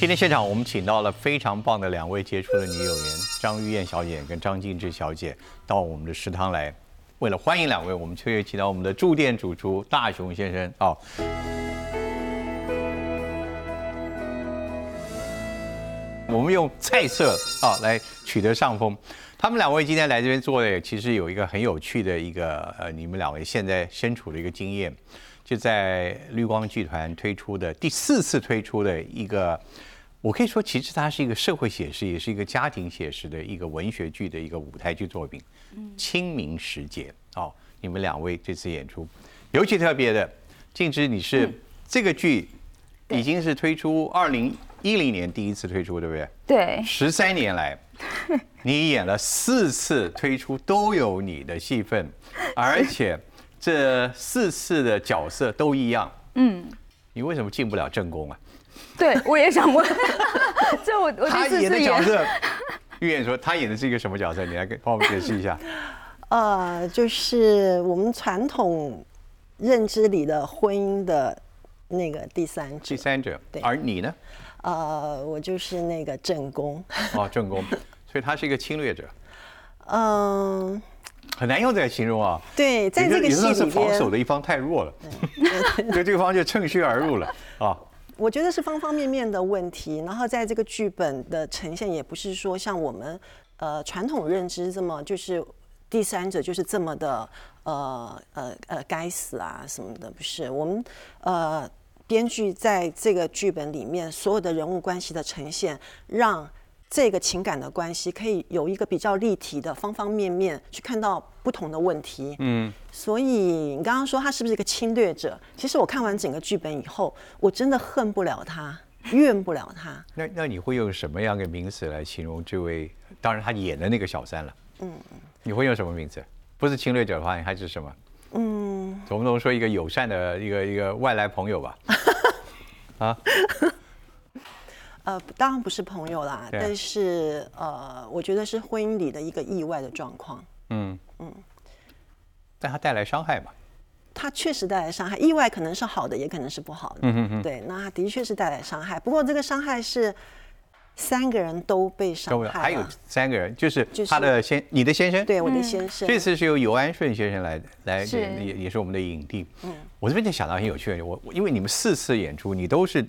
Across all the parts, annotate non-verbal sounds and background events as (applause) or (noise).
今天现场我们请到了非常棒的两位杰出的女演员张玉燕小姐跟张静志小姐到我们的食堂来。为了欢迎两位，我们特别请到我们的驻店主厨大雄先生啊。我们用菜色啊来取得上风。他们两位今天来这边做的，其实有一个很有趣的一个呃，你们两位现在身处的一个经验，就在绿光剧团推出的第四次推出的一个。我可以说，其实它是一个社会写实，也是一个家庭写实的一个文学剧的一个舞台剧作品。清明时节，哦，你们两位这次演出尤其特别的，静之，你是这个剧已经是推出二零一零年第一次推出，对不对？对。十三年来，(laughs) 你演了四次推出都有你的戏份，(laughs) 而且这四次的角色都一样。嗯。你为什么进不了正宫啊？对，我也想问。(laughs) 这我我他演的角色，玉燕说他演的是一个什么角色？你来给帮我们解释一下。(laughs) 呃，就是我们传统认知里的婚姻的那个第三者。第三者。对。而你呢？呃，我就是那个正宫。(laughs) 哦，正宫，所以他是一个侵略者。嗯。很难用这个形容啊。对，在这个戏里边。是防守的一方太弱了，所以对方就趁虚而入了啊。我觉得是方方面面的问题，然后在这个剧本的呈现也不是说像我们呃传统认知这么就是第三者就是这么的呃呃呃该死啊什么的，不是我们呃编剧在这个剧本里面所有的人物关系的呈现让。这个情感的关系可以有一个比较立体的方方面面去看到不同的问题。嗯，所以你刚刚说他是不是一个侵略者？其实我看完整个剧本以后，我真的恨不了他，怨不了他。(laughs) 那那你会用什么样的名词来形容这位？当然他演的那个小三了。嗯你会用什么名字？不是侵略者的话，你还是什么？嗯。总不能说一个友善的一个一个外来朋友吧？(laughs) 啊。呃，当然不是朋友啦，但是呃，我觉得是婚姻里的一个意外的状况。嗯嗯，但它带来伤害嘛？它确实带来伤害，意外可能是好的，也可能是不好的。嗯嗯嗯，对，那的确是带来伤害。不过这个伤害是三个人都被伤害，还有三个人，就是他的先，你的先生，对，我的先生。这次是由尤安顺先生来来，也也是我们的影帝。嗯，我这边就想到很有趣，我因为你们四次演出，你都是。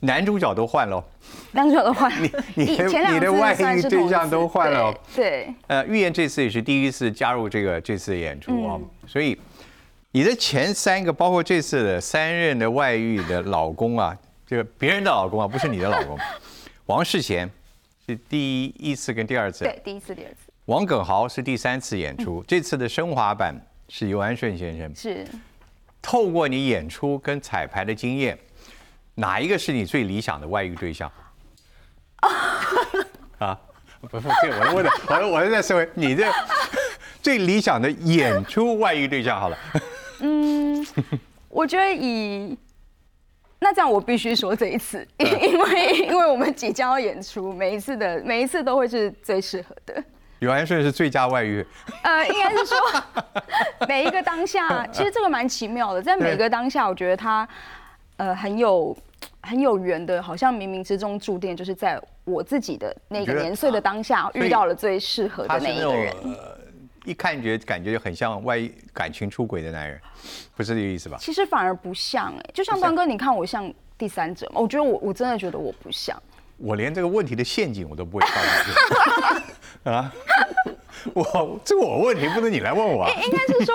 男主角都换了，男主角都换，你你的你的外遇对象都换了，对。呃，预言这次也是第一次加入这个这次演出啊，所以你的前三个，包括这次的三任的外遇的老公啊，这个别人的老公啊，不是你的老公，(laughs) 王世贤是第一次跟第二次，对，第一次第二次。王耿豪是第三次演出，这次的升华版是尤安顺先生，是。透过你演出跟彩排的经验。哪一个是你最理想的外遇对象？(laughs) 啊，不是，这我问的，我我是在说你这 (laughs) 最理想的演出外遇对象好了。嗯，(laughs) 我觉得以那这样，我必须说这一次，因为因为我们即将要演出，每一次的每一次都会是最适合的。有安顺是最佳外遇。呃，应该是说每一个当下，其实这个蛮奇妙的，在每个当下，我觉得他呃很有。很有缘的，好像冥冥之中注定就是在我自己的那个年岁的当下遇到了最适合的那一个人。一看觉感觉就很像外感情出轨的男人，不是这个意思吧？其实反而不像哎，就像端哥，你看我像第三者吗？我觉得我我真的觉得我不像。我连这个问题的陷阱我都不会跳进去啊！我这个我问题不能你来问我。啊应该是说，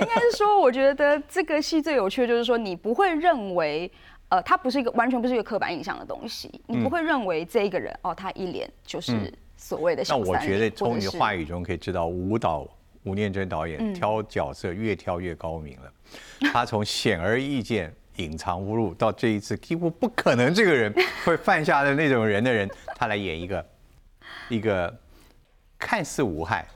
应该是说，我觉得这个戏最有趣的就是说，你不会认为。呃，他不是一个完全不是一个刻板印象的东西，你不会认为这一个人哦，他一脸就是所谓的。那我觉得从你的话语中可以知道，舞蹈吴念真导演挑角色越挑越高明了。他从显而易见隐藏侮辱到这一次几乎不可能这个人会犯下的那种人的人，他来演一个一个看似无害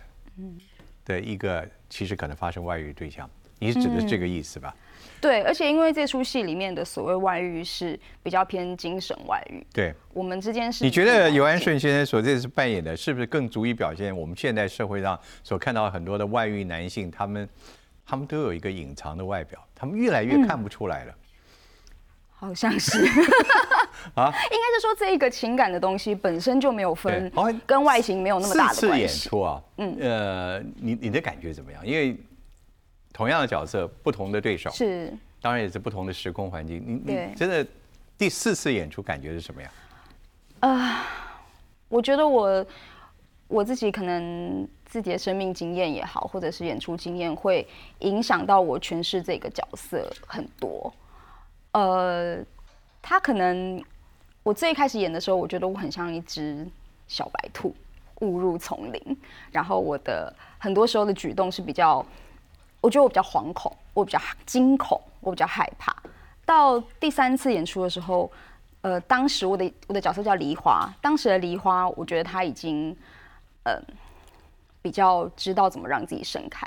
的一个其实可能发生外遇对象，你是指的这个意思吧？对，而且因为这出戏里面的所谓外遇是比较偏精神外遇。对，我们之间是。你觉得尤安顺先生所这次扮演的，是不是更足以表现我们现代社会上所看到很多的外遇男性，他们他们都有一个隐藏的外表，他们越来越看不出来了。好像是 (laughs) 啊，应该是说这一个情感的东西本身就没有分，跟外形没有那么大的关系。演出啊，嗯，呃，你你的感觉怎么样？因为同样的角色，不同的对手，是，当然也是不同的时空环境。你你真的第四次演出感觉是什么样？啊，我觉得我我自己可能自己的生命经验也好，或者是演出经验，会影响到我诠释这个角色很多。呃，他可能我最开始演的时候，我觉得我很像一只小白兔误入丛林，然后我的很多时候的举动是比较，我觉得我比较惶恐，我比较惊恐，我比较害怕。到第三次演出的时候，呃，当时我的我的角色叫梨花，当时的梨花，我觉得他已经呃比较知道怎么让自己盛开。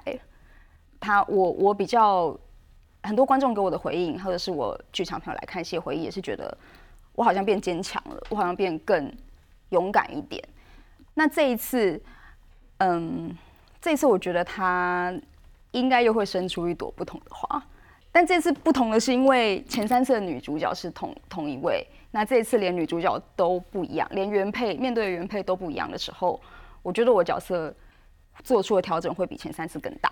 他我我比较。很多观众给我的回应，或者是我剧场朋友来看戏回忆，也是觉得我好像变坚强了，我好像变更勇敢一点。那这一次，嗯，这一次我觉得他应该又会生出一朵不同的花。但这次不同的是，因为前三次的女主角是同同一位，那这一次连女主角都不一样，连原配面对的原配都不一样的时候，我觉得我角色做出的调整会比前三次更大。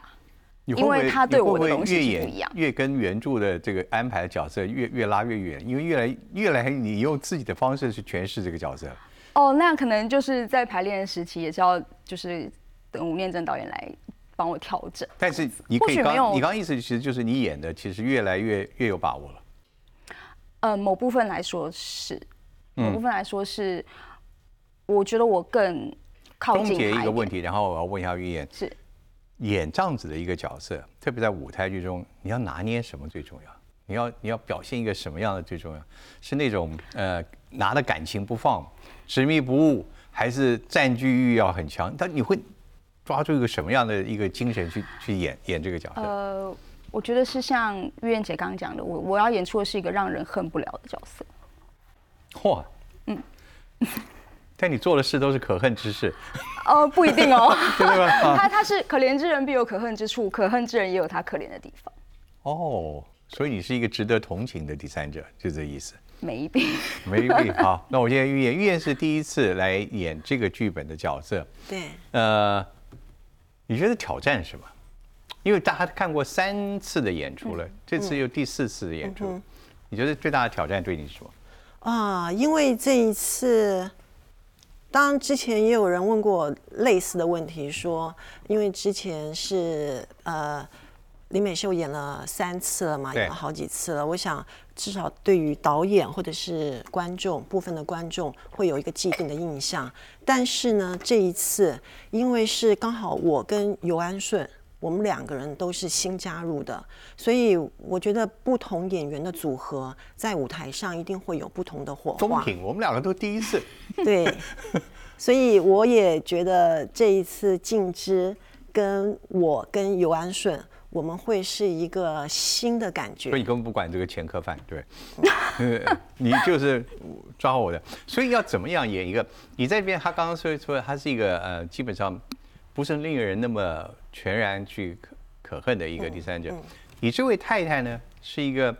因为他对我的东西不一样，越跟原著的这个安排的角色越越拉越远，因为越来越来你用自己的方式去诠释这个角色。哦，那可能就是在排练时期也是要就是等吴念真导演来帮我调整。但是你可以刚你刚意思其实就是你演的其实越来越越有把握了。呃，某部分来说是，某部分来说是，我觉得我更靠近。终结一个问题，然后我要问一下玉燕。是。演这样子的一个角色，特别在舞台剧中，你要拿捏什么最重要？你要你要表现一个什么样的最重要？是那种呃拿的感情不放、执迷不悟，还是占据欲要很强？但你会抓住一个什么样的一个精神去去演演这个角色？呃，我觉得是像玉燕姐刚刚讲的，我我要演出的是一个让人恨不了的角色。嚯，嗯。(laughs) 但你做的事都是可恨之事，哦，不一定哦，(laughs) 对吧？(laughs) 他他是可怜之人必有可恨之处，可恨之人也有他可怜的地方。哦，所以你是一个值得同情的第三者，就这意思。没一定，没一定。好，那我现在预言，预言是第一次来演这个剧本的角色。对。呃，你觉得挑战什么？因为大家看过三次的演出了，这次又第四次的演出，你觉得最大的挑战对你是什么？啊，因为这一次。当然，之前也有人问过类似的问题，说因为之前是呃李美秀演了三次了嘛，演了好几次了。我想至少对于导演或者是观众部分的观众会有一个既定的印象。但是呢，这一次因为是刚好我跟尤安顺。我们两个人都是新加入的，所以我觉得不同演员的组合在舞台上一定会有不同的火花。中品，我们两个都第一次。对，所以我也觉得这一次静之跟我跟尤安顺，我们会是一个新的感觉。所以你根本不管这个前科犯，对，(laughs) 你就是抓我的。所以要怎么样演一个？你在这边，他刚刚说说他是一个呃，基本上。不是令人那么全然去可可恨的一个第三者。你这位太太呢，是一个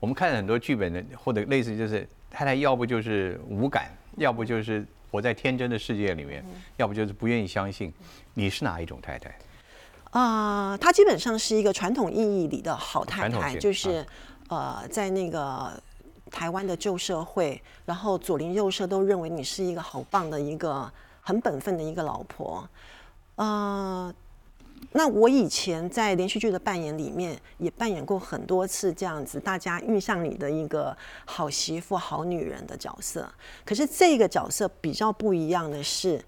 我们看很多剧本的，或者类似就是太太，要不就是无感，要不就是活在天真的世界里面，要不就是不愿意相信。你是哪一种太太？啊，她基本上是一个传统意义里的好太太，就是呃，在那个台湾的旧社会，然后左邻右舍都认为你是一个好棒的一个很本分的一个老婆。呃，那我以前在连续剧的扮演里面也扮演过很多次这样子，大家印象里的一个好媳妇、好女人的角色。可是这个角色比较不一样的是，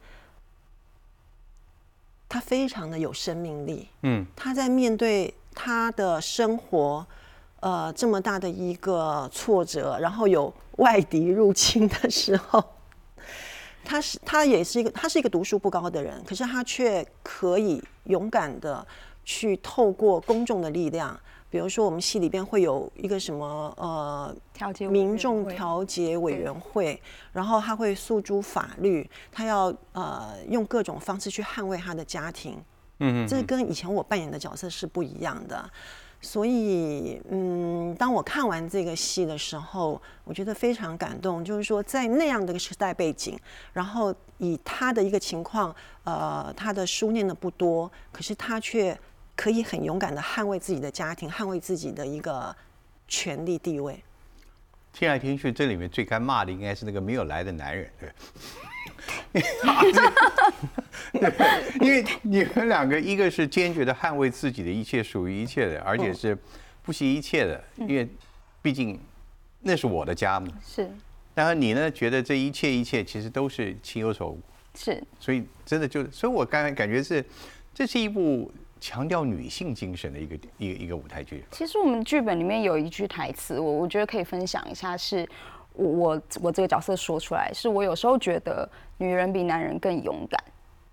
她非常的有生命力。嗯，他在面对他的生活，呃，这么大的一个挫折，然后有外敌入侵的时候。他是他也是一个他是一个读书不高的人，可是他却可以勇敢的去透过公众的力量，比如说我们戏里边会有一个什么呃调解民众调解委员会，然后他会诉诸法律，他要呃用各种方式去捍卫他的家庭，嗯嗯，这跟以前我扮演的角色是不一样的，所以，嗯，当我看完这个戏的时候，我觉得非常感动。就是说，在那样的一个时代背景，然后以他的一个情况，呃，他的书念的不多，可是他却可以很勇敢的捍卫自己的家庭，捍卫自己的一个权利地位。听来听去，这里面最该骂的应该是那个没有来的男人，对。对，(laughs) 因为 (laughs) 你们两个，一个是坚决的捍卫自己的一切属于一切的，而且是不惜一切的，因为毕竟那是我的家嘛。是。然后你呢，觉得这一切一切其实都是情有所无。是。所以真的就，所以我刚才感觉是，这是一部强调女性精神的一个一个一个舞台剧。其实我们剧本里面有一句台词，我我觉得可以分享一下，是我我我这个角色说出来，是我有时候觉得女人比男人更勇敢。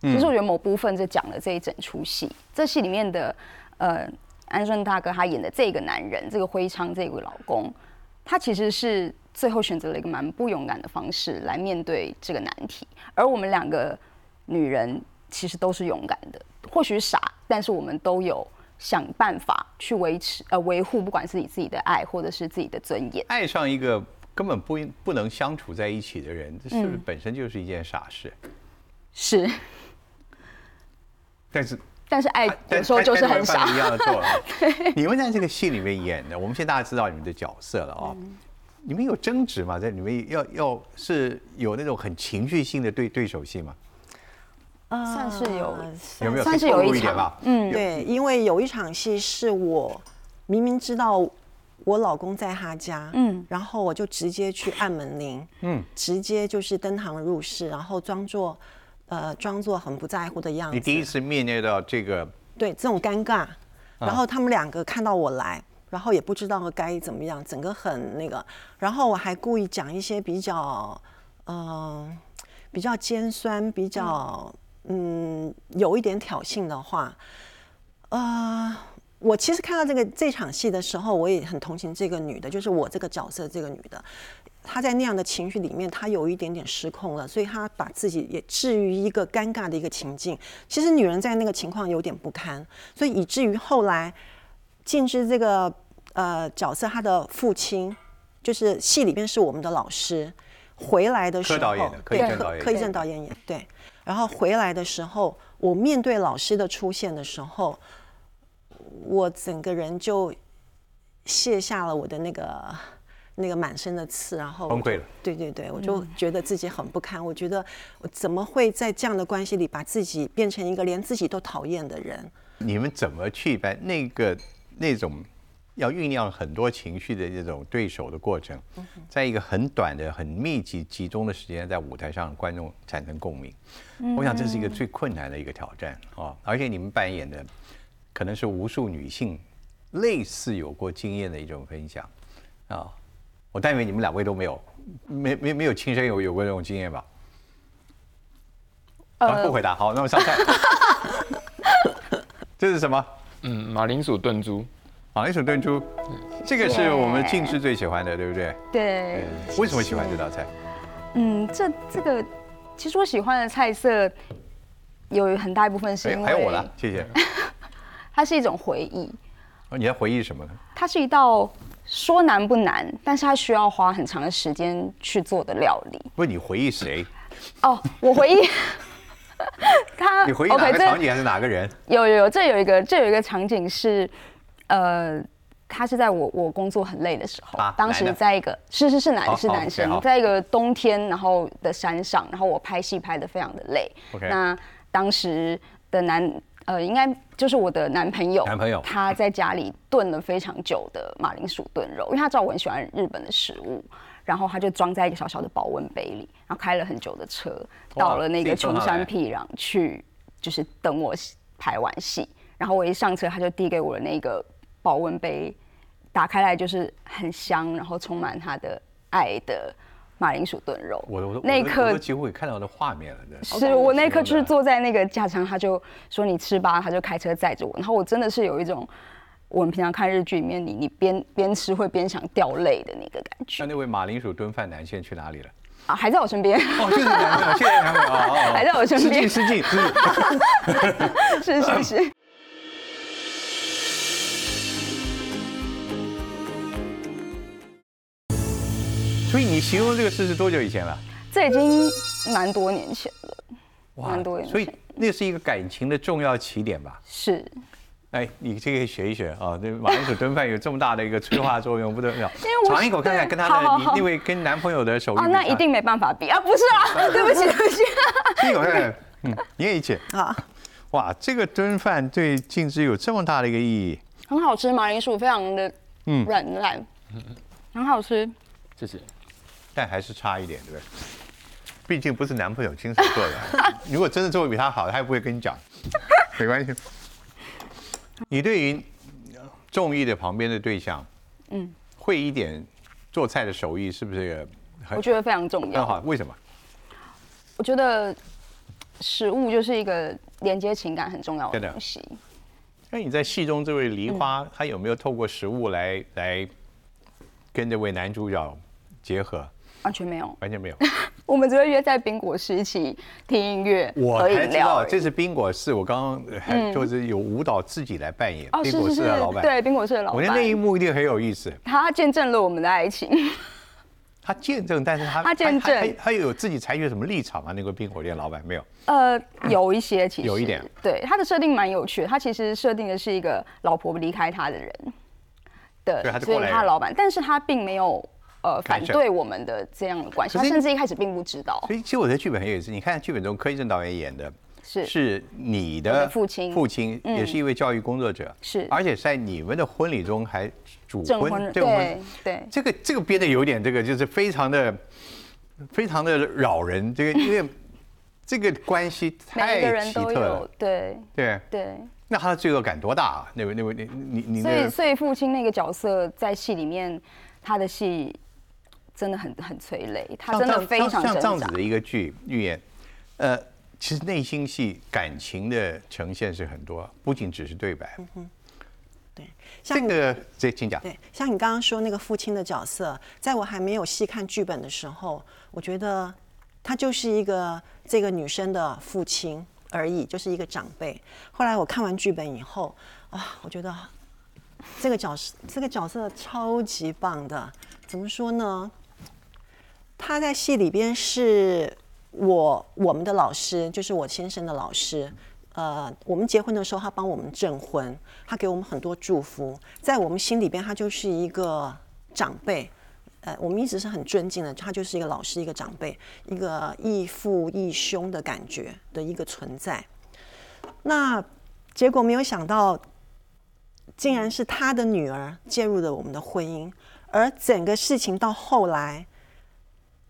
其实我觉得某部分就讲了这一整出戏。这戏里面的呃安顺大哥他演的这个男人，这个徽昌这个老公，他其实是最后选择了一个蛮不勇敢的方式来面对这个难题。而我们两个女人其实都是勇敢的，或许傻，但是我们都有想办法去维持呃维护，不管是你自己的爱或者是自己的尊严。爱上一个根本不不能相处在一起的人，这是不是本身就是一件傻事？是。但是，但是爱有时候就是很傻。一样的 (laughs) 做了。你们在这个戏里面演的，我们现在大家知道你们的角色了哦。你们有争执吗？在你们要要是有那种很情绪性的对对手戏吗？算是有，有没有？算是有一点吧。嗯，对，因为有一场戏是我明明知道我老公在他家，嗯，然后我就直接去按门铃，嗯，直接就是登堂入室，然后装作。呃，装作很不在乎的样子。你第一次面对到这个，对这种尴尬，然后他们两个看到我来，然后也不知道该怎么样，整个很那个。然后我还故意讲一些比较，嗯，比较尖酸、比较嗯有一点挑衅的话。呃，我其实看到这个这场戏的时候，我也很同情这个女的，就是我这个角色这个女的。她在那样的情绪里面，她有一点点失控了，所以她把自己也置于一个尴尬的一个情境。其实女人在那个情况有点不堪，所以以至于后来静之这个呃角色，她的父亲就是戏里边是我们的老师，回来的时候，对柯柯以正导演演对，然后回来的时候，我面对老师的出现的时候，我整个人就卸下了我的那个。那个满身的刺，然后崩溃了。对对对，我就觉得自己很不堪。我觉得我怎么会在这样的关系里把自己变成一个连自己都讨厌的人？你们怎么去把那个那种要酝酿很多情绪的这种对手的过程，在一个很短的、很密集、集中的时间，在舞台上观众产生共鸣？我想这是一个最困难的一个挑战啊！而且你们扮演的可能是无数女性类似有过经验的一种分享啊。我但愿你们两位都没有，没没没有亲身有有过这种经验吧？啊，不回答。好，那我上菜。(laughs) 这是什么？嗯，马铃薯炖猪。马铃薯炖猪，这个是我们静之最喜欢的，对不对？对。为什么喜欢这道菜？嗯，这这个其实我喜欢的菜色有很大一部分是因为还有我了，谢谢。(laughs) 它是一种回忆。哦，你在回忆什么呢？它是一道。说难不难，但是它需要花很长的时间去做的料理。不是你回忆谁？哦，我回忆 (laughs) 他。你回忆哪个场景还是哪个人？有有有，这有一个这有一个场景是，呃，他是在我我工作很累的时候，当时在一个是是是男是男生，在一个冬天然后的山上，然后我拍戏拍的非常的累。那当时的男。呃，应该就是我的男朋友，男朋友他在家里炖了非常久的马铃薯炖肉，因为他知道我很喜欢日本的食物，然后他就装在一个小小的保温杯里，然后开了很久的车，到了那个穷山僻壤去，就是等我拍完戏，然后我一上车，他就递给我的那个保温杯，打开来就是很香，然后充满他的爱的。马铃薯炖肉，我我那一刻几乎也看到的画面了。是我那一刻就是坐在那个架上，他就说你吃吧，他就开车载着我。然后我真的是有一种我们平常看日剧里面，你你边边吃会边想掉泪的那个感觉。那那位马铃薯炖饭男现在去哪里了？啊，还在我身边。哦，就是男朋友，谢谢男的啊，(laughs) 还在我身边。失敬失敬，是是 (laughs) 是。所以你形容这个事是多久以前了？这已经蛮多年前了，蛮多年前。所以那是一个感情的重要起点吧？是。哎，你这个学一学啊！那马铃薯炖饭有这么大的一个催化作用，不得了。(laughs) 因为尝一口看看，跟他的 (laughs) 你那位跟男朋友的手艺。啊，那一定没办法比啊！不是啊，(laughs) 对不起，对不起。第一口看看，嗯，你也一起啊。哇，这个炖饭对静之有这么大的一个意义。很好吃，马铃薯非常的嗯软烂，很好吃。谢谢。但还是差一点，对不对？毕竟不是男朋友亲手做的。(laughs) 如果真的做的比他好，他也不会跟你讲。(laughs) 没关系。你对于中意的旁边的对象，嗯，会一点做菜的手艺，是不是很？我觉得非常重要。好，为什么？我觉得食物就是一个连接情感很重要的东西。那你在戏中这位梨花，他有没有透过食物来来跟这位男主角结合？完全没有，完全没有。(laughs) 我们只会约在冰果室一起听音乐、我才知道这是冰果室，我刚刚还就是有舞蹈自己来扮演冰果室的老板。对，冰果室的老板。我觉得那一幕一定很有意思。他见证了我们的爱情。他见证，但是他他见证，他有自己采取什么立场吗？那个冰火店老板没有？呃，有一些其实有一点。对，他的设定蛮有趣的。他其实设定的是一个老婆离开他的人的，所以他的老板，但是他并没有。呃，反对我们的这样的关系，他甚至一开始并不知道。所以，其实我的剧本很有意思。你看剧本中柯一正导演演的，是是你的父亲，父亲也是一位教育工作者，是，而且在你们的婚礼中还主婚，对对，这个这个编的有点这个，就是非常的非常的扰人。这个因为 (laughs) 这个关系太奇特了，对对对。那他的罪恶感多大啊？那位那位你你你，所以所以父亲那个角色在戏里面，他的戏。真的很很催泪，他真的非常像这样子的一个剧预言，呃，其实内心戏感情的呈现是很多，不仅只是对白。嗯哼，对，像这个这请讲。对，像你刚刚说那个父亲的角色，在我还没有细看剧本的时候，我觉得他就是一个这个女生的父亲而已，就是一个长辈。后来我看完剧本以后，啊，我觉得这个角色这个角色超级棒的，怎么说呢？他在戏里边是我我们的老师，就是我先生的老师。呃，我们结婚的时候，他帮我们证婚，他给我们很多祝福。在我们心里边，他就是一个长辈。呃，我们一直是很尊敬的，他就是一个老师，一个长辈，一个义父义兄的感觉的一个存在。那结果没有想到，竟然是他的女儿介入了我们的婚姻，而整个事情到后来。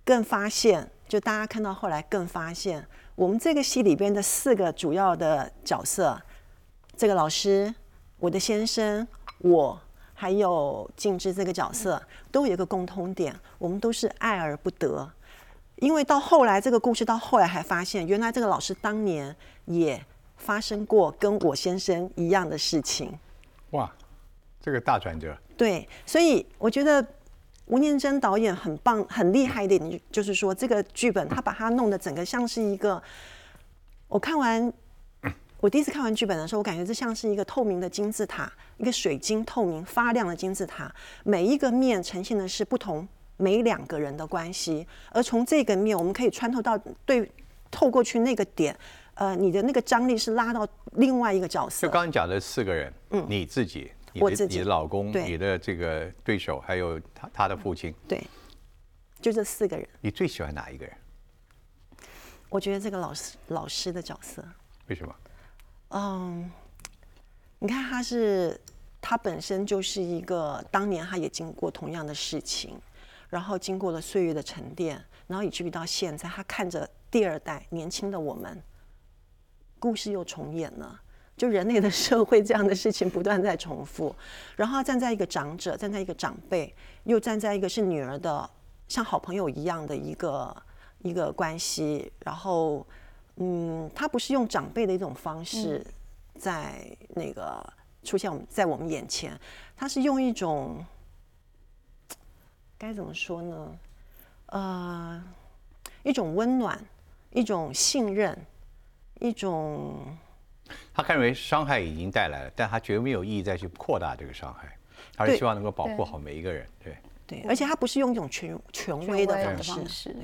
更发现，就大家看到后来更发现，我们这个戏里边的四个主要的角色，这个老师、我的先生、我还有静之这个角色，都有一个共通点，我们都是爱而不得。因为到后来这个故事到后来还发现，原来这个老师当年也发生过跟我先生一样的事情。哇，这个大转折。对，所以我觉得。吴念真导演很棒、很厉害一点，就是说这个剧本他把它弄得整个像是一个。我看完，我第一次看完剧本的时候，我感觉这像是一个透明的金字塔，一个水晶透明发亮的金字塔，每一个面呈现的是不同每两个人的关系，而从这个面我们可以穿透到对透过去那个点，呃，你的那个张力是拉到另外一个角色。就刚刚讲的四个人，嗯，你自己。我自己、你的老公、你的这个对手，还有他他的父亲，对，就这四个人。你最喜欢哪一个人？我觉得这个老师老师的角色。为什么？嗯，你看他是他本身就是一个当年他也经过同样的事情，然后经过了岁月的沉淀，然后以至于到现在，他看着第二代年轻的我们，故事又重演了。就人类的社会这样的事情不断在重复，(laughs) 然后站在一个长者，站在一个长辈，又站在一个是女儿的像好朋友一样的一个一个关系，然后嗯，他不是用长辈的一种方式在那个出现我们在我们眼前，他是用一种 (tsk) 该怎么说呢？呃，一种温暖，一种信任，一种。他认为伤害已经带来了，但他绝没有意义再去扩大这个伤害，他是希望能够保护好每一个人。对，对，而且他不是用一种权权威的方式。方式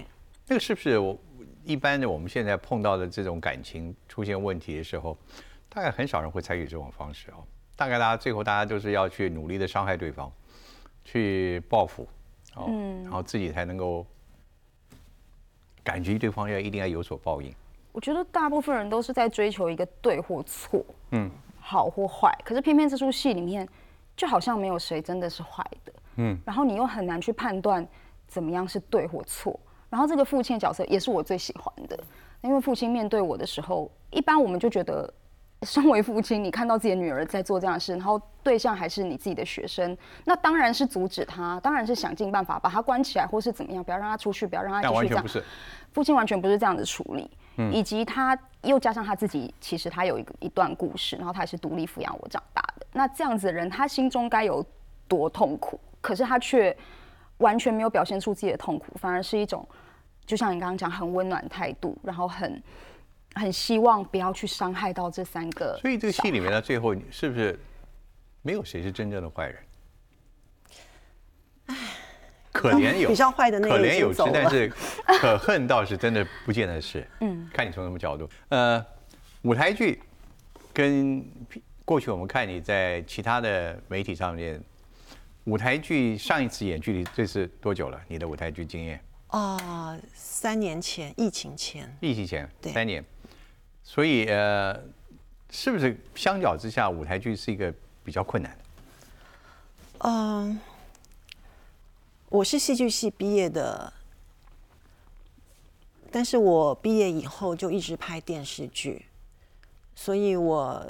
那个是不是我一般的我们现在碰到的这种感情出现问题的时候，大概很少人会采取这种方式哦。大概大家最后大家都是要去努力的伤害对方，去报复，哦，然后自己才能够感觉对方要一定要有所报应。我觉得大部分人都是在追求一个对或错，嗯，好或坏。可是偏偏这出戏里面，就好像没有谁真的是坏的，嗯。然后你又很难去判断怎么样是对或错。然后这个父亲的角色也是我最喜欢的，因为父亲面对我的时候，一般我们就觉得，身为父亲，你看到自己的女儿在做这样的事，然后对象还是你自己的学生，那当然是阻止他，当然是想尽办法把他关起来，或是怎么样，不要让他出去，不要让他继续这样。父亲完全不是这样子处理，以及他又加上他自己，其实他有一个一段故事，然后他也是独立抚养我长大的。那这样子的人，他心中该有多痛苦？可是他却。完全没有表现出自己的痛苦，反而是一种，就像你刚刚讲，很温暖态度，然后很很希望不要去伤害到这三个。(laughs) 所以这个戏里面呢，最后是不是没有谁是真正的坏人？唉，可怜有比较坏的那可怜有之，但是可恨倒是真的不见得是。嗯，(laughs) 看你从什么角度。呃，舞台剧跟过去我们看你在其他的媒体上面。舞台剧上一次演距离这是多久了？你的舞台剧经验？啊，三年前，疫情前。疫情前，对三年。所以呃，是不是相较之下，舞台剧是一个比较困难的？嗯，我是戏剧系毕业的，但是我毕业以后就一直拍电视剧，所以我。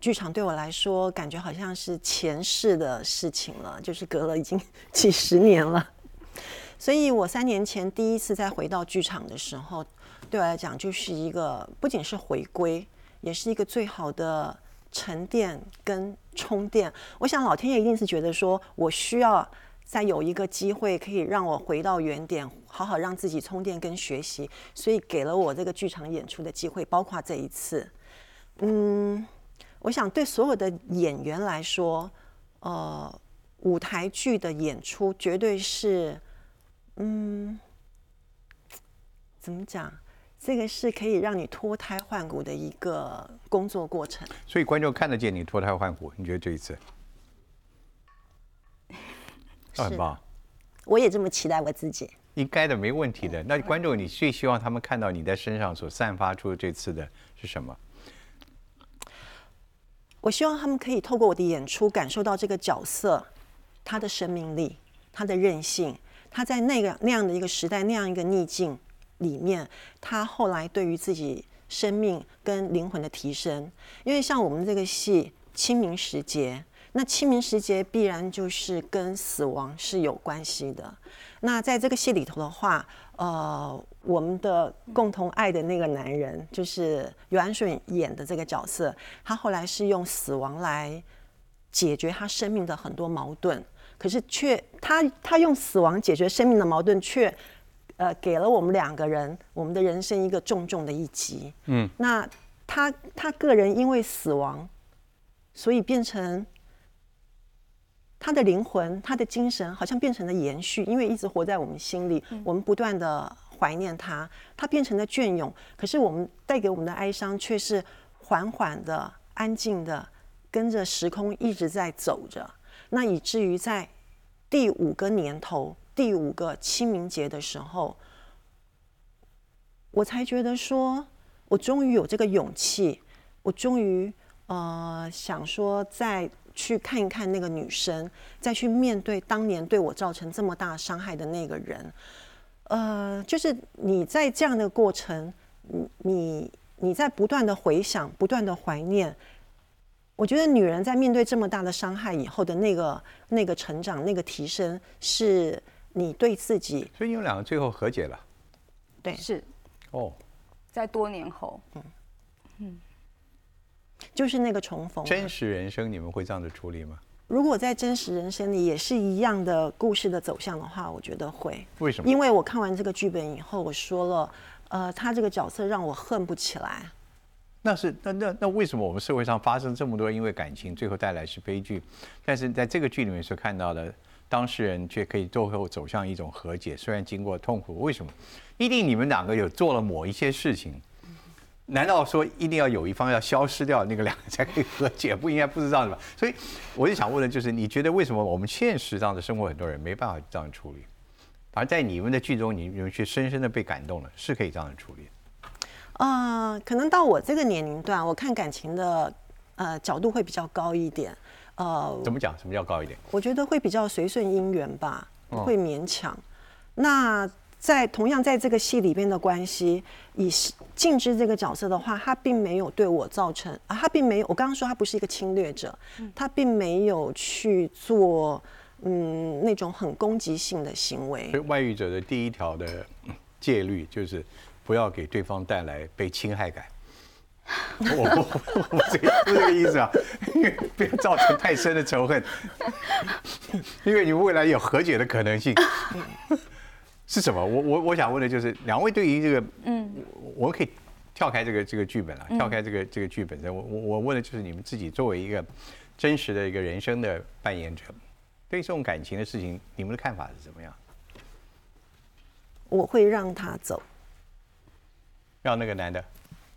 剧场对我来说，感觉好像是前世的事情了，就是隔了已经几十年了。所以我三年前第一次再回到剧场的时候，对我来讲就是一个不仅是回归，也是一个最好的沉淀跟充电。我想老天爷一定是觉得说我需要再有一个机会，可以让我回到原点，好好让自己充电跟学习，所以给了我这个剧场演出的机会，包括这一次，嗯。我想对所有的演员来说，呃，舞台剧的演出绝对是，嗯，怎么讲？这个是可以让你脱胎换骨的一个工作过程。所以观众看得见你脱胎换骨，你觉得这一次？很棒。我也这么期待我自己。应该的，没问题的。那观众，你最希望他们看到你在身上所散发出的这次的是什么？我希望他们可以透过我的演出，感受到这个角色他的生命力、他的韧性，他在那个那样的一个时代、那样一个逆境里面，他后来对于自己生命跟灵魂的提升。因为像我们这个戏清明时节，那清明时节必然就是跟死亡是有关系的。那在这个戏里头的话，呃，我们的共同爱的那个男人，就是尤安顺演的这个角色，他后来是用死亡来解决他生命的很多矛盾，可是却他他用死亡解决生命的矛盾，却呃给了我们两个人我们的人生一个重重的一击。嗯，那他他个人因为死亡，所以变成。他的灵魂，他的精神，好像变成了延续，因为一直活在我们心里，我们不断的怀念他，他变成了隽永。可是我们带给我们的哀伤，却是缓缓的、安静的，跟着时空一直在走着。那以至于在第五个年头、第五个清明节的时候，我才觉得说，我终于有这个勇气，我终于呃想说在。去看一看那个女生，再去面对当年对我造成这么大伤害的那个人，呃，就是你在这样的过程，你你你在不断的回想，不断的怀念。我觉得女人在面对这么大的伤害以后的那个那个成长、那个提升，是你对自己。所以你们两个最后和解了。对，是。哦，在多年后，嗯嗯。就是那个重逢。真实人生你们会这样子处理吗？如果在真实人生里也是一样的故事的走向的话，我觉得会。为什么？因为我看完这个剧本以后，我说了，呃，他这个角色让我恨不起来。那是那那那为什么我们社会上发生这么多因为感情最后带来是悲剧？但是在这个剧里面所看到的当事人却可以最后走向一种和解，虽然经过痛苦，为什么？一定你们两个有做了某一些事情，难道说一定要有一方要消失掉，那个两个才可以和解？不应该不是这样的吧？所以我就想问的就是，你觉得为什么我们现实上的生活很多人没办法这样处理，而在你们的剧中，你你们却深深的被感动了，是可以这样处理的？啊、可能到我这个年龄段，我看感情的呃角度会比较高一点。呃，怎么讲？什么叫高一点？我觉得会比较随顺姻缘吧，会勉强。那在同样在这个戏里边的关系，以静之这个角色的话，他并没有对我造成啊，他并没有，我刚刚说他不是一个侵略者，他并没有去做嗯那种很攻击性的行为所以。外遇者的第一条的嗯戒律就是不要给对方带来被侵害感。我我我不是不是这个意思啊，因为不要造成太深的仇恨，(laughs) 因为你未来有和解的可能性。(laughs) 是什么？我我我想问的就是，两位对于这个，嗯，我们可以跳开这个这个剧本了，跳开这个这个剧本身，我我我问的就是你们自己作为一个真实的一个人生的扮演者，对这种感情的事情，你们的看法是怎么样？我会让他走。让那个男的，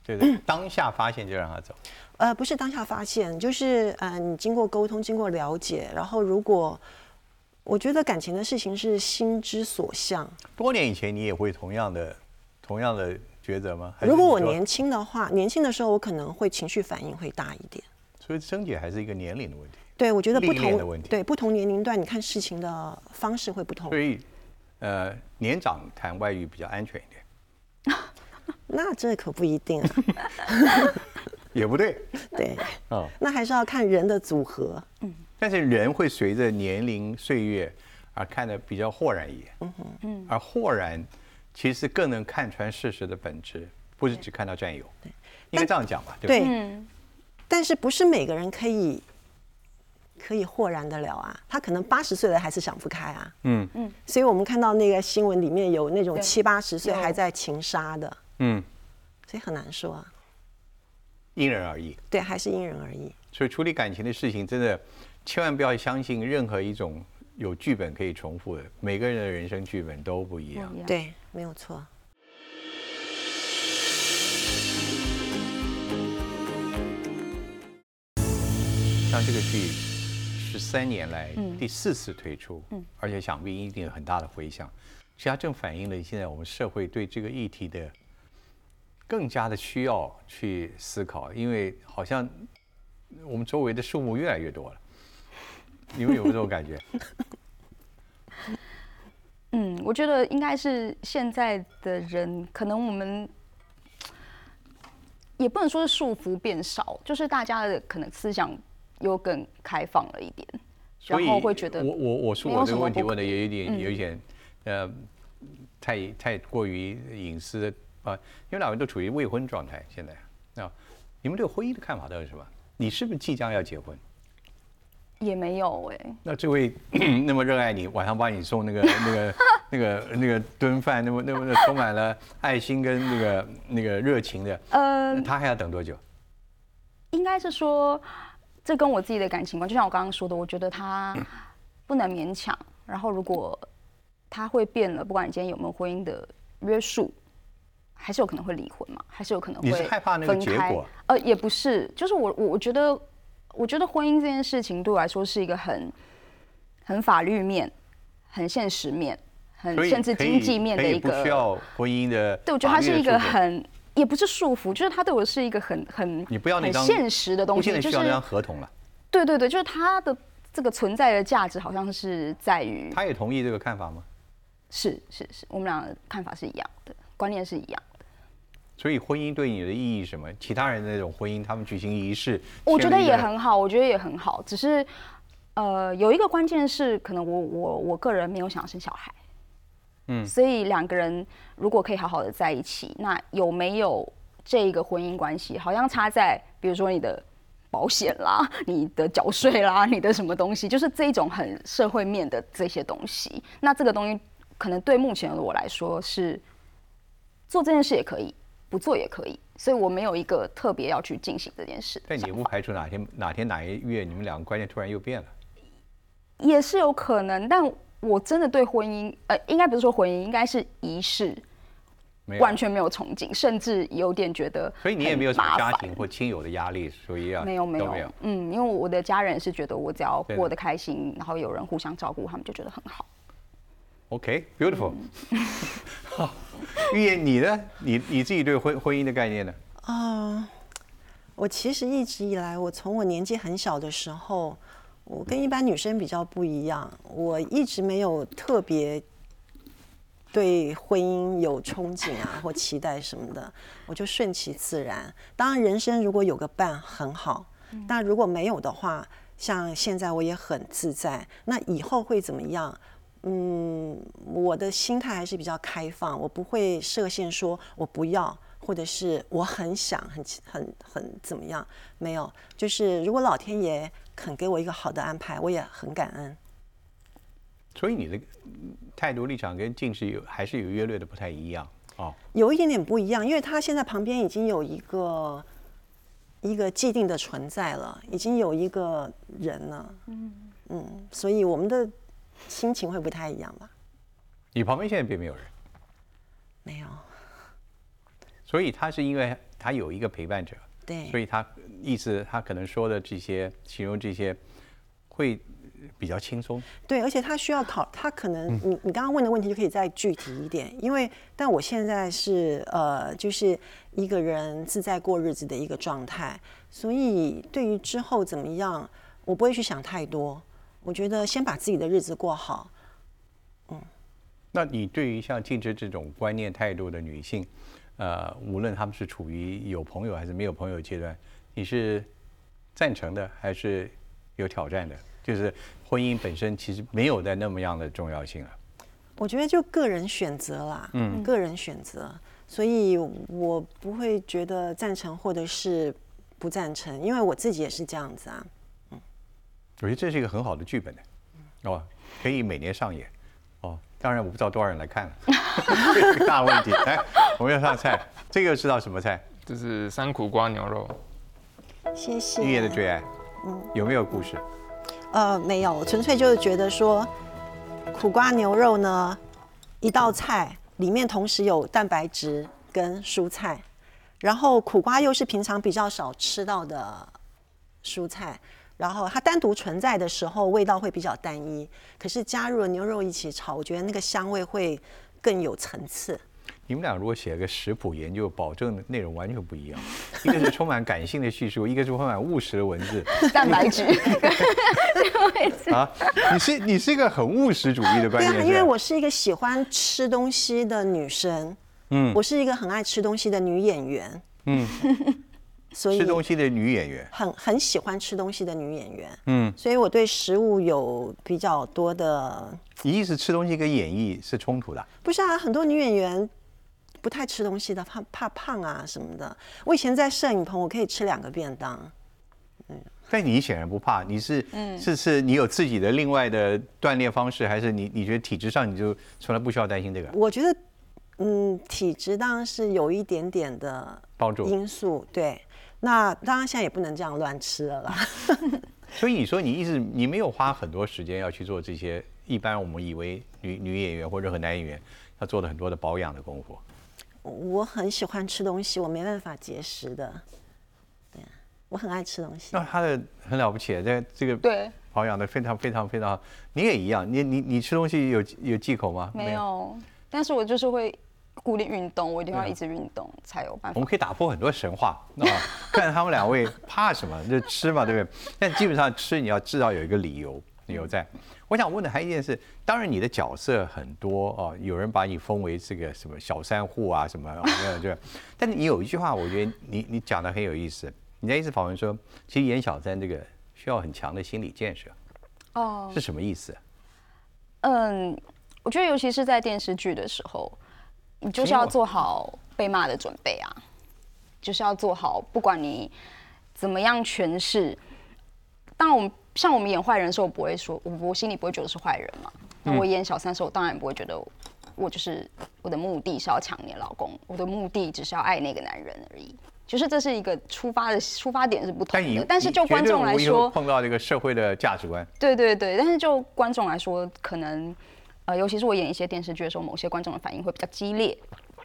就是当下发现就让他走。呃，不是当下发现，就是呃，你经过沟通，经过了解，然后如果我觉得感情的事情是心之所向，多年以前你也会同样的同样的抉择吗？还是如果我年轻的话，年轻的时候我可能会情绪反应会大一点。所以症结还是一个年龄的问题。对，我觉得不同的同问题对不同年龄段，你看事情的方式会不同所。以，呃，年长谈外遇比较安全一点，(laughs) 那这可不一定啊，(laughs) 也不对对，啊、那还是要看人的组合。但是人会随着年龄岁月而看得比较豁然一点。嗯嗯而豁然其实更能看穿事实的本质，不是只看到占有。对应该这样讲吧？对不对？嗯，但是不是每个人可以可以豁然得了啊？他可能八十岁了还是想不开啊。嗯嗯所以我们看到那个新闻里面有那种七八十岁还在情杀的，嗯，所以很难说啊。因人而异。对，还是因人而异。所以处理感情的事情，真的千万不要相信任何一种有剧本可以重复的，每个人的人生剧本都不一样对，没有错。像这个剧十三年来嗯第四次推出，而且想必一定有很大的回响。其实它正反映了现在我们社会对这个议题的更加的需要去思考，因为好像我们周围的数目越来越多了。你们有没有这种感觉？(laughs) 嗯，我觉得应该是现在的人，可能我们也不能说是束缚变少，就是大家的可能思想又更开放了一点，然后会觉得我我我说我这个问题问的有一点嗯有一点呃太太过于隐私的啊，因为两位都处于未婚状态，现在啊，你们对婚姻的看法到底是什么？你是不是即将要结婚？也没有哎、那这位 (clears throat) 那么热爱你，晚上帮你送那个 (laughs) 那个那个那个炖饭，那么那么那充满了爱心跟那个那个热情的，呃，他还要等多久？应该是说，这跟我自己的感情观，就像我刚刚说的，我觉得他不能勉强。然后，如果他会变了，不管你今天有没有婚姻的约束，还是有可能会离婚嘛，还是有可能会你是害怕那个分开结果？呃，也不是，就是我我我觉得，我觉得婚姻这件事情对我来说是一个很很法律面、很现实面、很甚至经济面的一个不需要婚姻的对，我觉得法它是一个很，也不是束缚，就是它对我是一个很很你不要那现实的东西，不现在就是需要那张合同了。对对对，就是它的这个存在的价值好像是在于他也同意这个看法吗？是是是，我们俩的看法是一样的，观念是一样的。所以婚姻对你的意义是什么？其他人的那种婚姻，他们举行仪式，我觉得也很好，我觉得也很好，只是呃有一个关键是，可能我我我个人没有想要生小孩，嗯所以两个人如果可以好好的在一起，那有没有这一个婚姻关系，好像差在比如说你的保险啦、你的缴税啦、你的什么东西，就是这种很社会面的这些东西。那这个东西可能对目前的我来说是做这件事也可以，不做也可以，所以我没有一个特别要去进行这件事但你。也不排除哪天哪天哪一月你们两个观念突然又变了。也是有可能，但我真的对婚姻，呃，应该不是说婚姻，应该是仪式，完全没有憧憬，甚至有点觉得，所以你也没有什么家庭或亲友的压力，所以要没有没有都没有。嗯，因为我的家人是觉得我只要过得开心，然后有人互相照顾，他们就觉得很好。OK，beautiful。(laughs) 好，玉燕，你呢？你你自己对婚婚姻的概念呢？啊、我其实一直以来，我从我年纪很小的时候，我跟一般女生比较不一样，我一直没有特别对婚姻有憧憬啊或期待什么的，我就顺其自然。当然，人生如果有个伴很好，但如果没有的话，像现在我也很自在。那以后会怎么样？嗯，我的心态还是比较开放，我不会设限说我不要，或者是我很想很很很怎么样，没有。就是如果老天爷肯给我一个好的安排，我也很感恩。所以你的嗯态度立场跟近视有还是有约略的不太一样哦。有一点点不一样，因为他现在旁边已经有一个一个既定的存在了，已经有一个人了，嗯嗯，所以我们的心情会不太一样吧？你旁边现在并没有人，没有，所以他是因为他有一个陪伴者，对，所以他意思他可能说的这些形容这些会比较轻松。对，而且他需要考，他可能你你刚刚问的问题就可以再具体一点，因为但我现在是呃，就是一个人自在过日子的一个状态，所以对于之后怎么样，我不会去想太多。我觉得先把自己的日子过好，嗯那你对于像静之这种观念态度的女性，呃，无论她们是处于有朋友还是没有朋友阶段，你是赞成的还是有挑战的？就是婚姻本身其实没有在那么样的重要性了。我觉得就个人选择啦，嗯，个人选择，所以我不会觉得赞成或者是不赞成，因为我自己也是这样子啊。我觉得这是一个很好的剧本呢，哦，可以每年上演。哦，当然我不知道多少人来看了，这 (laughs) 个大问题。来，我们要上菜，这个知道什么菜？这是三苦瓜牛肉，谢谢。玉燕的最爱。嗯有没有故事？呃，没有，纯粹就是觉得说，苦瓜牛肉呢，一道菜里面同时有蛋白质跟蔬菜，然后苦瓜又是平常比较少吃到的蔬菜，然后它单独存在的时候味道会比较单一，可是加入了牛肉一起炒，我觉得那个香味会更有层次。你们俩如果写个食谱研究，保证内容完全不一样。(laughs) 一个是充满感性的叙述，一个是充满务实的文字。蛋白质，(laughs) 啊，你是你是一个很务实主义的观对啊，因为我是一个喜欢吃东西的女生，嗯，我是一个很爱吃东西的女演员，嗯，所以吃东西的女演员，很很喜欢吃东西的女演员，嗯，所以我对食物有比较多的，你意思吃东西跟演绎是冲突的？不是啊，很多女演员不太吃东西的，怕怕胖啊什么的。我以前在摄影棚，我可以吃两个便当，嗯但你显然不怕，你是嗯是是，你有自己的另外的锻炼方式，还是你你觉得体质上你就从来不需要担心这个我觉得，嗯，体质当然是有一点点的帮助？因素，对。那当然现在也不能这样乱吃了啦。(laughs) 所以你说你一直你没有花很多时间要去做这些，一般我们以为女女演员或任何男演员要做的很多的保养的功夫。我很喜欢吃东西，我没办法节食的。对啊，我很爱吃东西。那他的很了不起，这这个对，保养的非常非常非常好。你也一样，你你你吃东西有有忌口吗？没。有，但是我就是会固定运动，我一定要一直运动才有办法。我们可以打破很多神话啊！(laughs) 看他们两位怕什么，就吃嘛，对不对？但基本上吃你要至少有一个理由，理由在。我想问的还有一件事，当然你的角色很多哦，有人把你封为这个什么小三户啊什么，哦没有对。(laughs) 但是你有一句话，我觉得你你讲的很有意思。你在一次访问说，其实演小三这个需要很强的心理建设，哦，是什么意思？嗯，我觉得尤其是在电视剧的时候，你就是要做好被骂的准备啊，就是要做好，不管你怎么样诠释。当然，我们像我们演坏人的时候，我不会说，我我心里不会觉得是坏人嘛。那我演小三的时候，我当然不会觉得我就是我的目的是要抢你的老公，我的目的只是要爱那个男人而已。就是这是一个出发的出发点是不同但的。但是就观众来说，碰到这个社会的价值观，对对对，但是就观众来说，可能呃，尤其是我演一些电视剧的时候，某些观众的反应会比较激烈。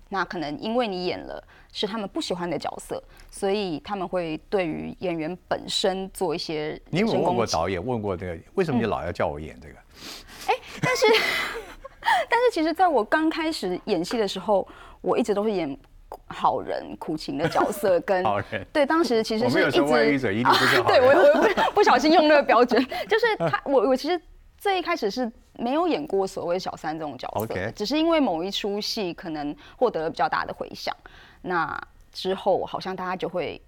那可能因为你演了是他们不喜欢的角色，所以他们会对于演员本身做一些。你有问过导演，问过这个为什么你老要叫我演这个？哎，但是 (laughs) 但是其实在我刚开始演戏的时候，我一直都是演好人苦情的角色，(laughs) 跟好人对当时其实是一直外遇者一定不是好人。对我我不不小心用那个标准，就是他我我其实最一开始是。没有演过所谓小三这种角色，只是因为某一出戏可能获得了比较大的回响，那之后好像大家就会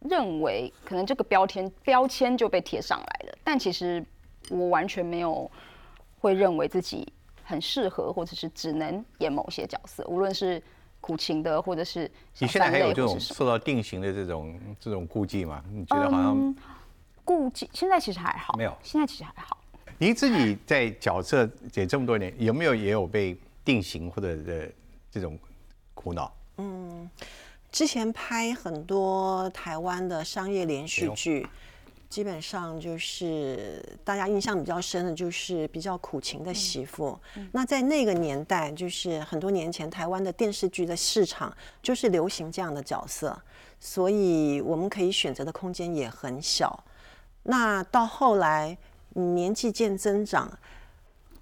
认为，可能这个标签标签就被贴上来了。但其实我完全没有会认为自己很适合，或者是只能演某些角色，无论是苦情的，或者是你现在还有这种受到定型的这种这种顾忌吗？你觉得好像顾忌？现在其实还好，没有，现在其实还好。您自己在角色演这么多年，有没有也有被定型或者的这种苦恼？嗯，之前拍很多台湾的商业连续剧，基本上就是大家印象比较深的，就是比较苦情的媳妇。那在那个年代，就是很多年前，台湾的电视剧的市场就是流行这样的角色，所以我们可以选择的空间也很小。那到后来。你年纪渐增长，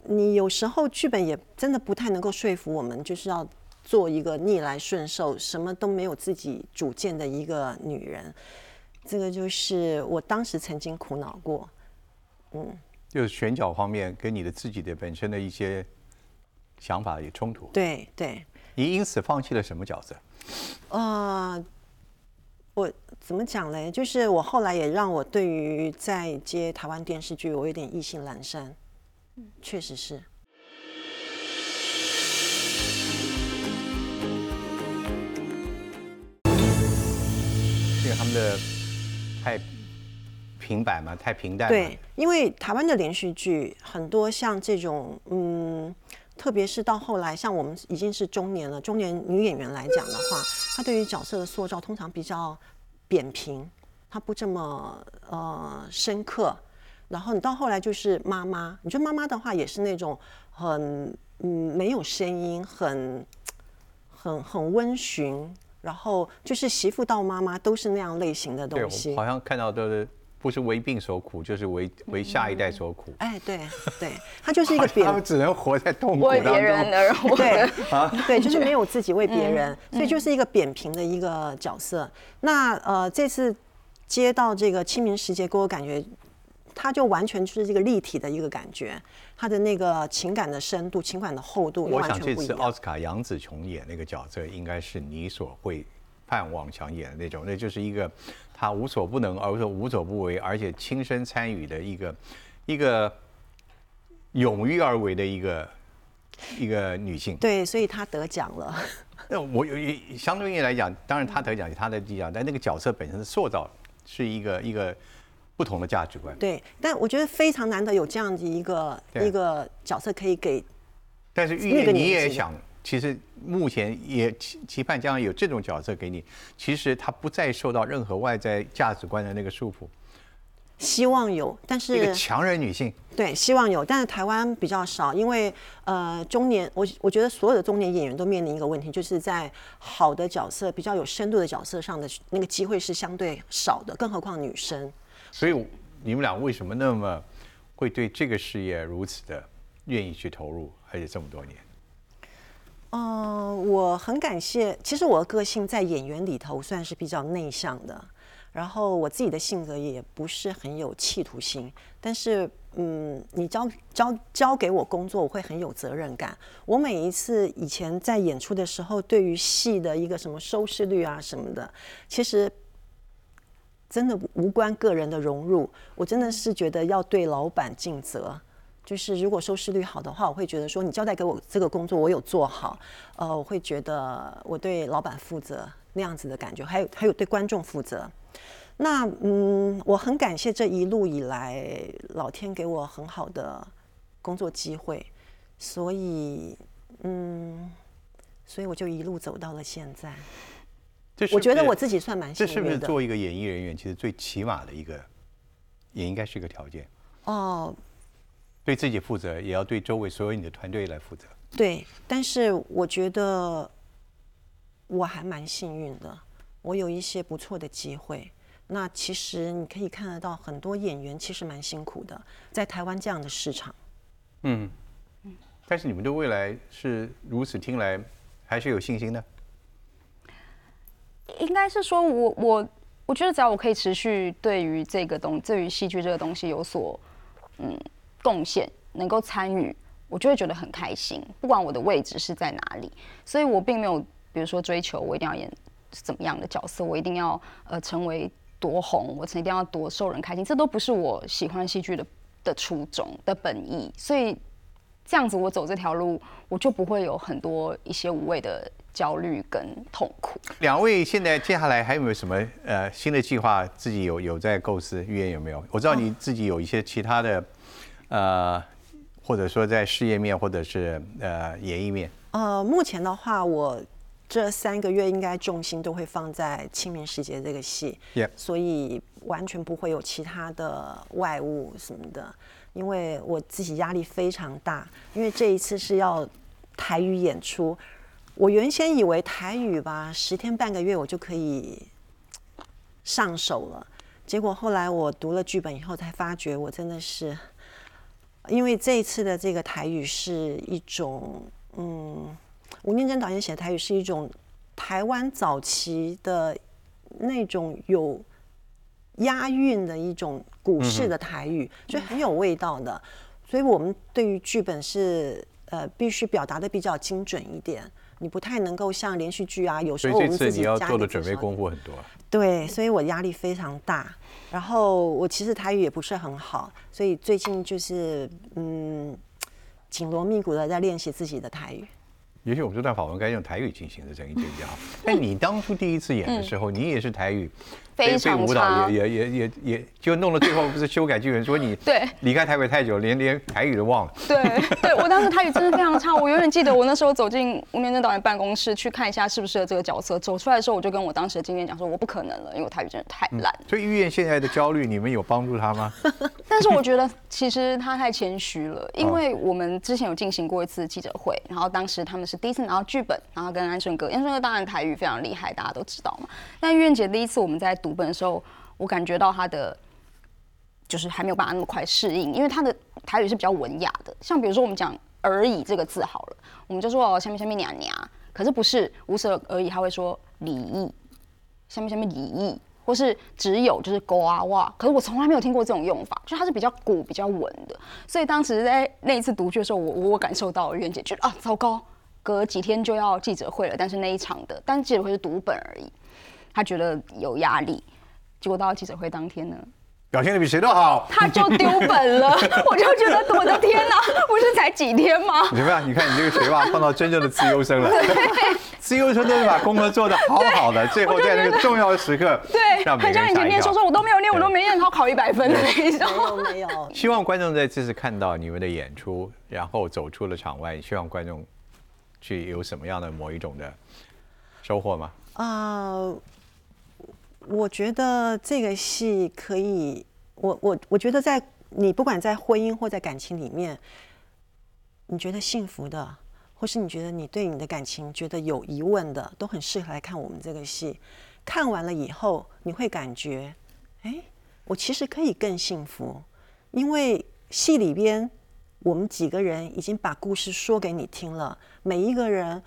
你有时候剧本也真的不太能够说服我们，就是要做一个逆来顺受、什么都没有自己主见的一个女人。这个就是我当时曾经苦恼过。嗯，就是选角方面跟你的自己的本身的一些想法有冲突。对对。你因此放弃了什么角色？啊。我怎么讲嘞？就是我后来也让我对于在接台湾电视剧，我有点意兴阑珊。嗯，确实是。因为他们的太平板嘛，太平淡。对，因为台湾的连续剧很多像这种，嗯。特别是到后来，像我们已经是中年了，中年女演员来讲的话，她对于角色的塑造通常比较扁平，他不这么呃深刻。然后你到后来就是妈妈，你觉得妈妈的话也是那种很嗯没有声音，很很很温驯，然后就是媳妇到妈妈都是那样类型的东西。好像看到都是。不是为病所苦，就是为为下一代所苦。哎，对对，他就是一个 (laughs) 扁，他们只能活在痛苦当中。为别人而活。对 (laughs) 啊，对，就是没有自己为别人，所以就是一个扁平的一个角色。那呃，这次接到这个清明时节，给我感觉，他就完全就是这个立体的一个感觉，他的那个情感的深度、情感的厚度，我想这次奥斯卡杨紫琼演那个角色，应该是你所会盼望想演的那种，那就是一个。她无所不能，而且无所不为，而且亲身参与的一个一个勇于而为的一个一个女性。对，所以她得奖了。那我有相对应来讲，当然她得奖有她的力量，但那个角色本身的塑造是一个一个不同的价值观。对，但我觉得非常难得有这样子一个一个角色可以给。但是玉叶你也想。其实目前也期期盼将来有这种角色给你，其实他不再受到任何外在价值观的那个束缚。希望有，但是一个强人女性。对，希望有，但是台湾比较少，因为呃中年，我我觉得所有的中年演员都面临一个问题，就是在好的角色、比较有深度的角色上的那个机会是相对少的，更何况女生。所以你们俩为什么那么会对这个事业如此的愿意去投入，而且这么多年？嗯，我很感谢。其实我的个性在演员里头算是比较内向的，然后我自己的性格也不是很有企图心。但是，嗯，你交交交给我工作，我会很有责任感。我每一次以前在演出的时候，对于戏的一个什么收视率啊什么的，其实真的无关个人的融入。我真的是觉得要对老板尽责。就是如果收视率好的话，我会觉得说你交代给我这个工作，我有做好，呃，我会觉得我对老板负责那样子的感觉，还有还有对观众负责。那嗯，我很感谢这一路以来老天给我很好的工作机会，所以嗯，所以我就一路走到了现在。我觉得我自己算蛮幸这是不是运的。做一个演艺人员，其实最起码的一个，也应该是一个条件，哦，对自己负责，也要对周围所有你的团队来负责。对，但是我觉得我还蛮幸运的，我有一些不错的机会。那其实你可以看得到，很多演员其实蛮辛苦的，在台湾这样的市场。嗯，但是你们对未来是如此听来，还是有信心的。应该是说我我我觉得只要我可以持续对于这个东对于戏剧这个东西有所嗯贡献，能够参与，我就会觉得很开心。不管我的位置是在哪里，所以我并没有比如说追求我一定要演怎么样的角色，我一定要呃成为多红，我一定要多受人开心，这都不是我喜欢戏剧的的初衷的本意。所以这样子我走这条路，我就不会有很多一些无谓的焦虑跟痛苦。两位现在接下来还有没有什么呃新的计划？自己有有在构思？预言有没有？我知道你自己有一些其他的，呃，或者说在事业面，或者是呃演艺面。呃，目前的话，我这三个月应该重心都会放在清明时节这个戏 Yep 所以完全不会有其他的外物什么的，因为我自己压力非常大，因为这一次是要台语演出，我原先以为台语吧，十天半个月我就可以上手了，结果后来我读了剧本以后才发觉，我真的是。因为这一次的这个台语是一种，嗯，吴念真导演写的台语是一种台湾早期的那种有押韵的一种古式的台语，所以很有味道的。所以我们对于剧本是呃必须表达的比较精准一点，你不太能够像连续剧啊，有时候我们自己这次你要做的准备功夫很多。对，所以我压力非常大。然后我其实台语也不是很好，所以最近就是嗯紧锣密鼓的在练习自己的台语。也许我们这段访问该用台语进行的整一点比较好。但你当初第一次演的时候，你也是台语，非常舞蹈差也也也也也就弄了，最后不是修改剧本，说你对离开台北太久，连连台语都忘了。对，对我当时台语真的非常差，我永远记得我那时候走进吴念真导演办公室去看一下适不适合这个角色，走出来的时候我就跟我当时的经验讲说我不可能了，因为我台语真的太烂。所以玉燕现在的焦虑，你们有帮助她吗？(laughs) 但是我觉得其实她太谦虚了，因为我们之前有进行过一次记者会，然后当时他们是第一次拿到剧本，然后跟安顺哥，安顺哥当然台语非常厉害，大家都知道嘛。但玉燕姐第一次我们在读本的时候，我感觉到他的就是还没有办法那么快适应，因为他的台语是比较文雅的，像比如说我们讲“而已”这个字好了，我们就说哦，下面下面娘娘，可是不是无舌而已，他会说礼义，下面下面礼义，或是只有就是勾啊哇，可是我从来没有听过这种用法，就它是比较古比较稳的，所以当时在那一次读剧的时候，我我感受到了袁姐觉得啊糟糕，隔几天就要记者会了，但是那一场的，但记者会是读本而已，她觉得有压力，结果到记者会当天呢，表现的比谁都好。他就丢本了，(laughs) 我就觉得我的天哪，不是才几天吗？怎么样？你看你这个学霸碰到真正的自由生了。(laughs) 自由生都是把功课做得好好的，最后在那个重要的时刻，对，很像以前。念书说我都没有念，我都没念，然后考一百分的那一种。没有没有，希望观众在这次看到你们的演出，然后走出了场外，希望观众去有什么样的某一种的收获吗？啊、我觉得这个戏可以，我我我觉得在你不管在婚姻或在感情里面，你觉得幸福的，或是你觉得你对你的感情觉得有疑问的，都很适合来看我们这个戏。看完了以后，你会感觉，哎，我其实可以更幸福，因为戏里边我们几个人已经把故事说给你听了，每一个人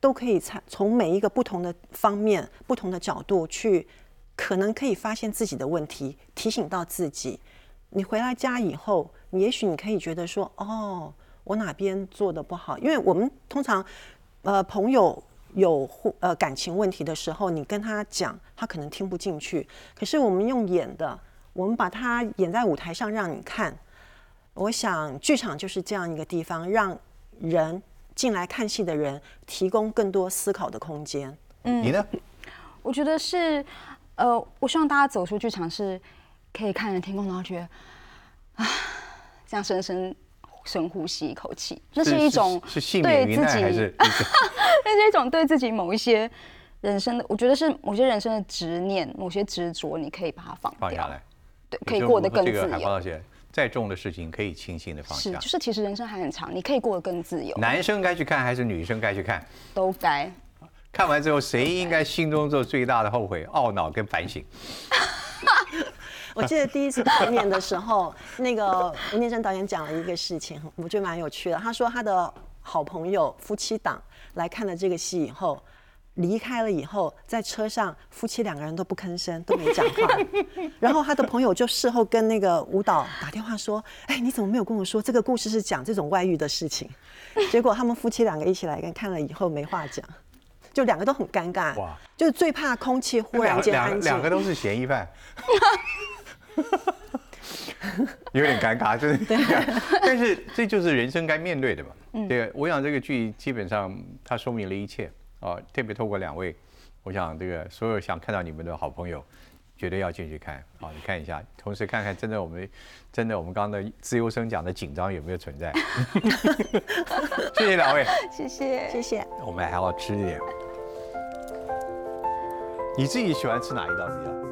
都可以参从每一个不同的方面、不同的角度去，可能可以发现自己的问题，提醒到自己。你回到家以后，也许你可以觉得说，哦，我哪边做的不好？因为我们通常，呃，朋友有呃感情问题的时候，你跟他讲，他可能听不进去。可是我们用演的，我们把它演在舞台上让你看。我想剧场就是这样一个地方，让人进来看戏的人提供更多思考的空间。嗯你呢？我觉得是，呃，我希望大家走出剧场是可以看着天空，然后觉得啊，这样深深深呼吸一口气，那是 (laughs) 一种对自己？(laughs) 那是一种对自己某一些人生的，我觉得是某些人生的执念，某些执着，你可以把它放掉，放下来，对，可以过得更自由。再重的事情可以轻轻的放是，下就。是其实人生还很长，你可以过得更自由，男生该去看还是女生该去看？都该。看完之后，谁应该心中做最大的后悔、懊恼跟反省？(laughs) 我记得第一次排练的时候，那个吴念真导演讲了一个事情，我觉得蛮有趣的。他说他的好朋友夫妻档来看了这个戏以后，离开了以后，在车上夫妻两个人都不吭声，都没讲话。(laughs) 然后他的朋友就事后跟那个舞蹈打电话说：“哎，你怎么没有跟我说这个故事是讲这种外遇的事情？”结果他们夫妻两个一起来看，看了以后没话讲，就两个都很尴尬。哇就是最怕空气忽然间两安静。两个都是嫌疑犯，(laughs) 有点尴尬，真的。但是这就是人生该面对的嘛。这个，我想这个剧基本上它说明了一切啊。特别透过两位，我想这个所有想看到你们的好朋友，绝对要进去看啊！你看一下，同时看看真的我们真的我们刚刚的自由生讲的紧张有没有存在。(laughs) 谢谢两位。谢谢。谢谢。我们还要吃一点。你自己喜欢吃哪一道比较？